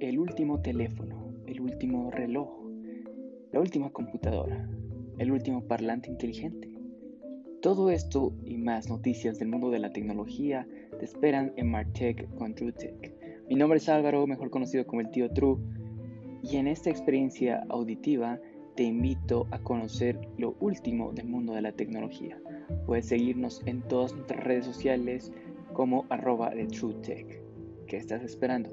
El último teléfono, el último reloj, la última computadora, el último parlante inteligente. Todo esto y más noticias del mundo de la tecnología te esperan en Martech con TrueTech. Mi nombre es Álvaro, mejor conocido como el tío True, y en esta experiencia auditiva te invito a conocer lo último del mundo de la tecnología. Puedes seguirnos en todas nuestras redes sociales como arroba de TrueTech. ¿Qué estás esperando?